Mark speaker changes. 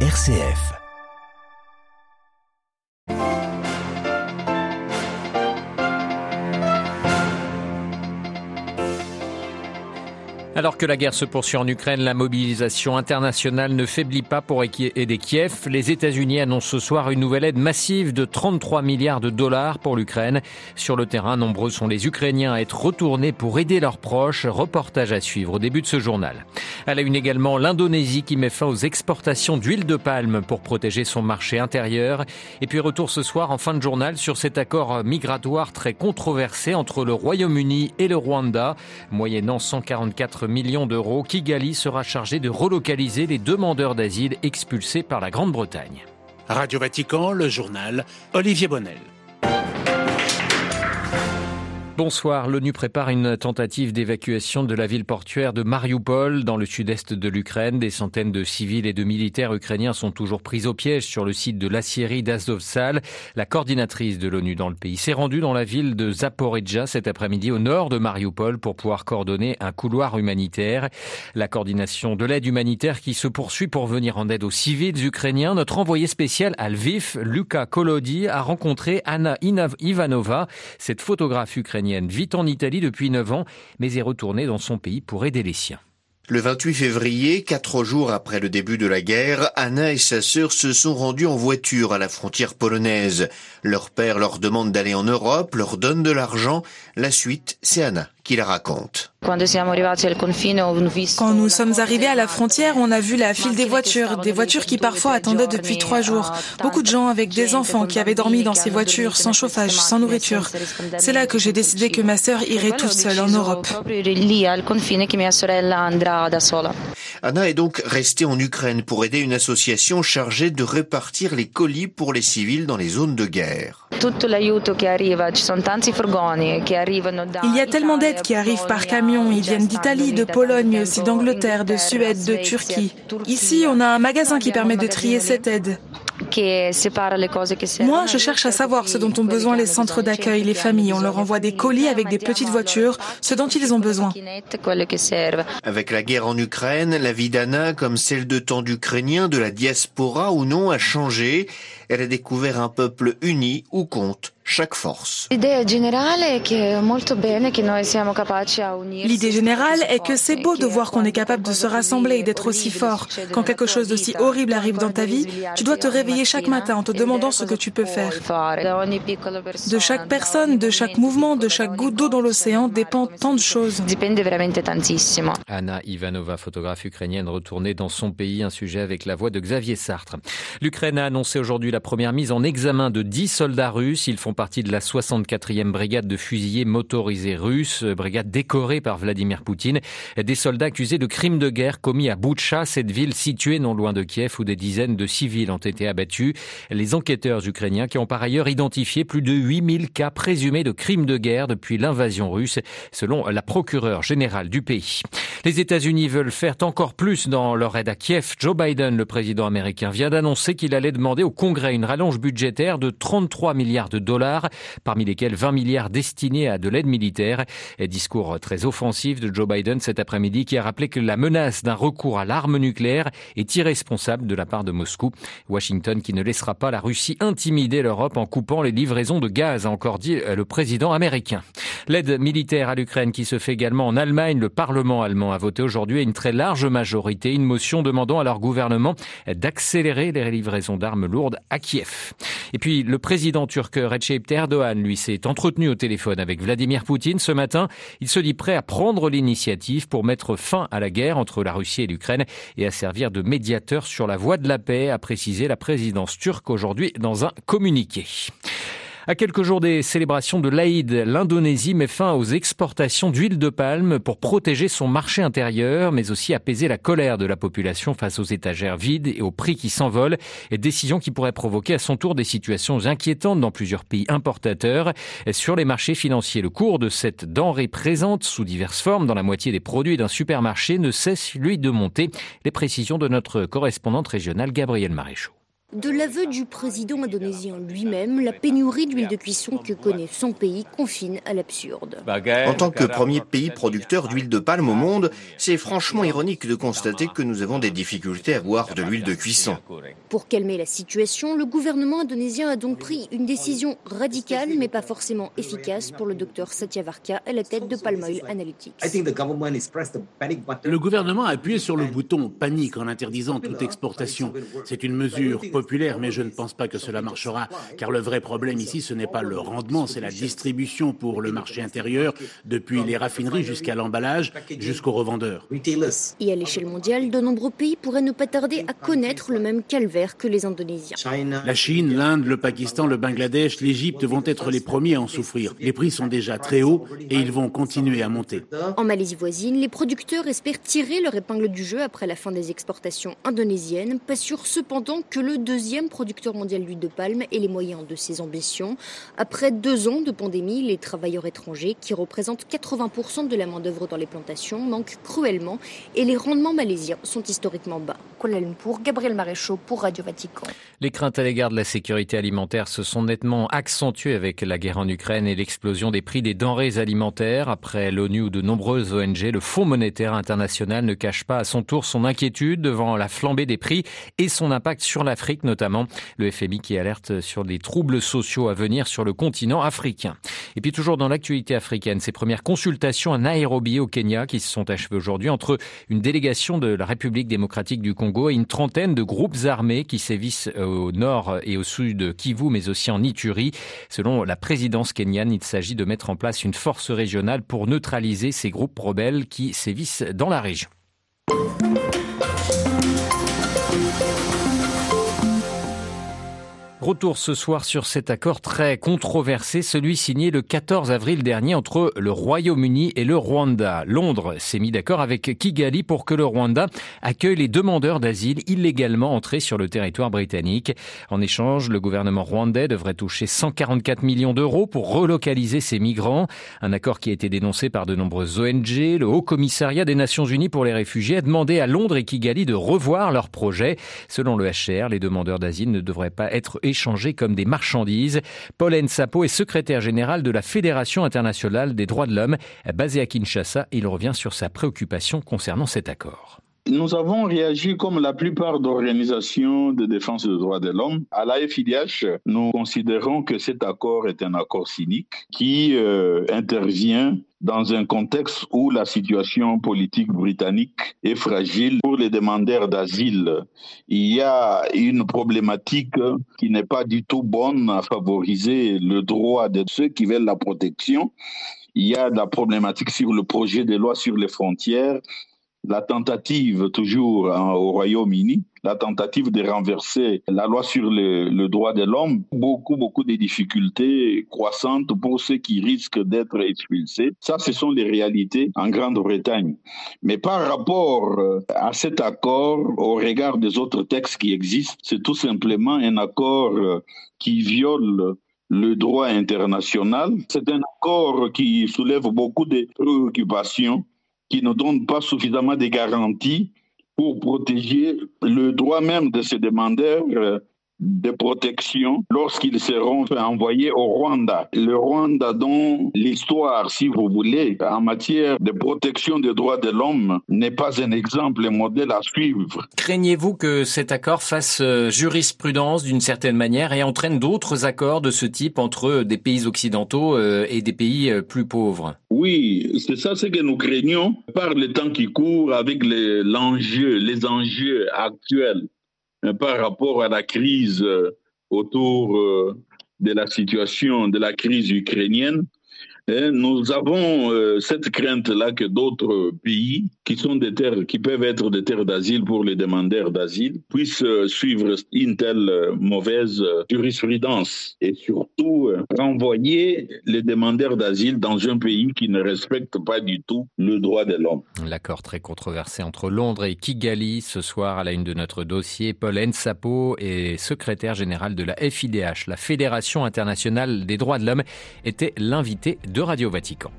Speaker 1: RCF. Alors que la guerre se poursuit en Ukraine, la mobilisation internationale ne faiblit pas pour aider Kiev. Les États-Unis annoncent ce soir une nouvelle aide massive de 33 milliards de dollars pour l'Ukraine. Sur le terrain, nombreux sont les Ukrainiens à être retournés pour aider leurs proches. Reportage à suivre au début de ce journal. Elle a une également l'Indonésie qui met fin aux exportations d'huile de palme pour protéger son marché intérieur. Et puis retour ce soir en fin de journal sur cet accord migratoire très controversé entre le Royaume-Uni et le Rwanda, moyennant 144 millions d'euros, Kigali sera chargé de relocaliser les demandeurs d'asile expulsés par la Grande-Bretagne.
Speaker 2: Radio Vatican, le journal Olivier Bonnel.
Speaker 1: Bonsoir. L'ONU prépare une tentative d'évacuation de la ville portuaire de Mariupol dans le sud-est de l'Ukraine. Des centaines de civils et de militaires ukrainiens sont toujours pris au piège sur le site de l'acierie d'Azovstal. La coordinatrice de l'ONU dans le pays s'est rendue dans la ville de Zaporizhia cet après-midi au nord de Mariupol pour pouvoir coordonner un couloir humanitaire. La coordination de l'aide humanitaire qui se poursuit pour venir en aide aux civils ukrainiens. Notre envoyé spécial à Lviv, Luca Kolodi, a rencontré Anna Ivanova, cette photographe ukrainienne vit en Italie depuis 9 ans, mais est retournée dans son pays pour aider les siens.
Speaker 3: Le 28 février, quatre jours après le début de la guerre, Anna et sa sœur se sont rendues en voiture à la frontière polonaise. Leur père leur demande d'aller en Europe, leur donne de l'argent. La suite, c'est Anna qui la raconte.
Speaker 4: Quand nous sommes arrivés à la frontière, on a vu la file des voitures, des voitures qui parfois attendaient depuis trois jours. Beaucoup de gens avec des enfants qui avaient dormi dans ces voitures, sans chauffage, sans nourriture. C'est là que j'ai décidé que ma sœur irait toute seule en Europe.
Speaker 3: Anna est donc restée en Ukraine pour aider une association chargée de répartir les colis pour les civils dans les zones de guerre.
Speaker 4: Il y a tellement d'aides qui arrivent par camion. Ils viennent d'Italie, de Pologne, aussi d'Angleterre, de Suède, de Turquie. Ici, on a un magasin qui permet de trier cette aide. Moi, je cherche à savoir ce dont ont besoin les centres d'accueil, les familles. On leur envoie des colis avec des petites voitures, ce dont ils ont besoin.
Speaker 3: Avec la guerre en Ukraine, la vie d'Anna, comme celle de tant d'Ukrainiens de la diaspora ou non, a changé. Elle a découvert un peuple uni où compte chaque force.
Speaker 4: L'idée générale est que c'est beau de voir qu'on est capable de se rassembler et d'être aussi fort. Quand quelque chose d'aussi horrible arrive dans ta vie, tu dois te réveiller chaque matin en te demandant ce que tu peux faire. De chaque personne, de chaque mouvement, de chaque goutte d'eau dans l'océan dépend tant de choses.
Speaker 1: Anna Ivanova, photographe ukrainienne retournée dans son pays, un sujet avec la voix de Xavier Sartre. L'Ukraine a annoncé aujourd'hui la première mise en examen de 10 soldats russes. Ils font partie de la 64e brigade de fusiliers motorisés russes, brigade décorée par Vladimir Poutine. Des soldats accusés de crimes de guerre commis à Boutcha, cette ville située non loin de Kiev où des dizaines de civils ont été abattus. Les enquêteurs ukrainiens qui ont par ailleurs identifié plus de 8000 cas présumés de crimes de guerre depuis l'invasion russe, selon la procureure générale du pays. Les États-Unis veulent faire encore plus dans leur aide à Kiev. Joe Biden, le président américain, vient d'annoncer qu'il allait demander au Congrès une rallonge budgétaire de 33 milliards de dollars, parmi lesquels 20 milliards destinés à de l'aide militaire. Et discours très offensif de Joe Biden cet après-midi qui a rappelé que la menace d'un recours à l'arme nucléaire est irresponsable de la part de Moscou. Washington qui ne laissera pas la Russie intimider l'Europe en coupant les livraisons de gaz, a encore dit le président américain. L'aide militaire à l'Ukraine qui se fait également en Allemagne. Le Parlement allemand a voté aujourd'hui à une très large majorité une motion demandant à leur gouvernement d'accélérer les livraisons d'armes lourdes à Kiev. Et puis le président turc Recep Erdogan, lui, s'est entretenu au téléphone avec Vladimir Poutine ce matin. Il se dit prêt à prendre l'initiative pour mettre fin à la guerre entre la Russie et l'Ukraine et à servir de médiateur sur la voie de la paix, a précisé la présidence turque aujourd'hui dans un communiqué. À quelques jours des célébrations de l'Aïd, l'Indonésie met fin aux exportations d'huile de palme pour protéger son marché intérieur, mais aussi apaiser la colère de la population face aux étagères vides et aux prix qui s'envolent. Décision qui pourrait provoquer à son tour des situations inquiétantes dans plusieurs pays importateurs. Sur les marchés financiers, le cours de cette denrée présente sous diverses formes dans la moitié des produits d'un supermarché ne cesse, lui, de monter. Les précisions de notre correspondante régionale Gabrielle Maréchaux.
Speaker 5: De l'aveu du président indonésien lui-même, la pénurie d'huile de cuisson que connaît son pays confine à l'absurde.
Speaker 3: En tant que premier pays producteur d'huile de palme au monde, c'est franchement ironique de constater que nous avons des difficultés à boire de l'huile de cuisson.
Speaker 5: Pour calmer la situation, le gouvernement indonésien a donc pris une décision radicale mais pas forcément efficace pour le docteur Satyavarka à la tête de Palm Oil Analytics.
Speaker 2: Le gouvernement a appuyé sur le bouton panique en interdisant toute exportation. C'est une mesure populaire, mais je ne pense pas que cela marchera, car le vrai problème ici, ce n'est pas le rendement, c'est la distribution pour le marché intérieur, depuis les raffineries jusqu'à l'emballage, jusqu'aux revendeurs.
Speaker 5: Et à l'échelle mondiale, de nombreux pays pourraient ne pas tarder à connaître le même calvaire que les Indonésiens.
Speaker 2: La Chine, l'Inde, le Pakistan, le Bangladesh, l'Égypte vont être les premiers à en souffrir. Les prix sont déjà très hauts et ils vont continuer à monter.
Speaker 5: En Malaisie voisine, les producteurs espèrent tirer leur épingle du jeu après la fin des exportations indonésiennes, pas sûr cependant que le deuxième producteur mondial d'huile de palme ait les moyens de ses ambitions. Après deux ans de pandémie, les travailleurs étrangers, qui représentent 80% de la main-d'œuvre dans les plantations, manquent cruellement et les rendements malaisiens sont historiquement bas.
Speaker 1: Les craintes à l'égard de la sécurité alimentaire se sont nettement accentuées avec la guerre en Ukraine et l'explosion des prix des denrées alimentaires. Après l'ONU ou de nombreuses ONG, le Fonds monétaire international ne cache pas à son tour son inquiétude devant la flambée des prix et son impact sur l'Afrique notamment. Le FMI qui alerte sur des troubles sociaux à venir sur le continent africain. Et puis toujours dans l'actualité africaine, ces premières consultations à Nairobi au Kenya qui se sont achevées aujourd'hui entre une délégation de la République démocratique du Congo et une trentaine de groupes armés qui sévissent au nord et au sud de Kivu mais aussi en Ituri. Selon la présidence kenyane, il s'agit de mettre en place une force régionale pour neutraliser ces groupes rebelles qui sévissent dans la région. Retour ce soir sur cet accord très controversé, celui signé le 14 avril dernier entre le Royaume-Uni et le Rwanda. Londres s'est mis d'accord avec Kigali pour que le Rwanda accueille les demandeurs d'asile illégalement entrés sur le territoire britannique. En échange, le gouvernement rwandais devrait toucher 144 millions d'euros pour relocaliser ces migrants. Un accord qui a été dénoncé par de nombreuses ONG. Le Haut Commissariat des Nations Unies pour les réfugiés a demandé à Londres et Kigali de revoir leur projet. Selon le HR, les demandeurs d'asile ne devraient pas être échangés comme des marchandises. Paul Sapo est secrétaire général de la Fédération internationale des droits de l'homme. Basé à Kinshasa, il revient sur sa préoccupation concernant cet accord.
Speaker 6: Nous avons réagi comme la plupart d'organisations de défense des droits de l'homme. À la FIDH, nous considérons que cet accord est un accord cynique qui euh, intervient dans un contexte où la situation politique britannique est fragile pour les demandeurs d'asile. Il y a une problématique qui n'est pas du tout bonne à favoriser le droit de ceux qui veulent la protection. Il y a la problématique sur le projet de loi sur les frontières la tentative toujours hein, au Royaume-Uni, la tentative de renverser la loi sur le, droit de l'homme, beaucoup, beaucoup de difficultés croissantes pour ceux qui risquent d'être expulsés. Ça, ce sont les réalités en Grande-Bretagne. Mais par rapport euh, à cet accord, au regard des autres textes qui existent, c'est tout simplement un accord euh, qui viole le droit international. C'est un accord qui soulève beaucoup de préoccupations qui ne donnent pas suffisamment de garanties pour protéger le droit même de ces demandeurs euh, de protection lorsqu'ils seront envoyés au Rwanda. Le Rwanda dont l'histoire, si vous voulez, en matière de protection des droits de l'homme n'est pas un exemple, un modèle à suivre.
Speaker 1: Craignez-vous que cet accord fasse euh, jurisprudence d'une certaine manière et entraîne d'autres accords de ce type entre des pays occidentaux euh, et des pays euh, plus pauvres?
Speaker 6: Oui, c'est ça ce que nous craignons par le temps qui court avec l'enjeu, les enjeux actuels par rapport à la crise euh, autour euh, de la situation de la crise ukrainienne, nous avons euh, cette crainte-là que d'autres pays qui sont des terres, qui peuvent être des terres d'asile pour les demandeurs d'asile, puissent euh, suivre une telle euh, mauvaise jurisprudence et surtout renvoyer les demandeurs d'asile dans un pays qui ne respecte pas du tout le droit de l'homme.
Speaker 1: L'accord très controversé entre Londres et Kigali ce soir à la une de notre dossier. Paul Nsapo est secrétaire général de la FIDH, la Fédération internationale des droits de l'homme, était l'invité de Radio Vatican.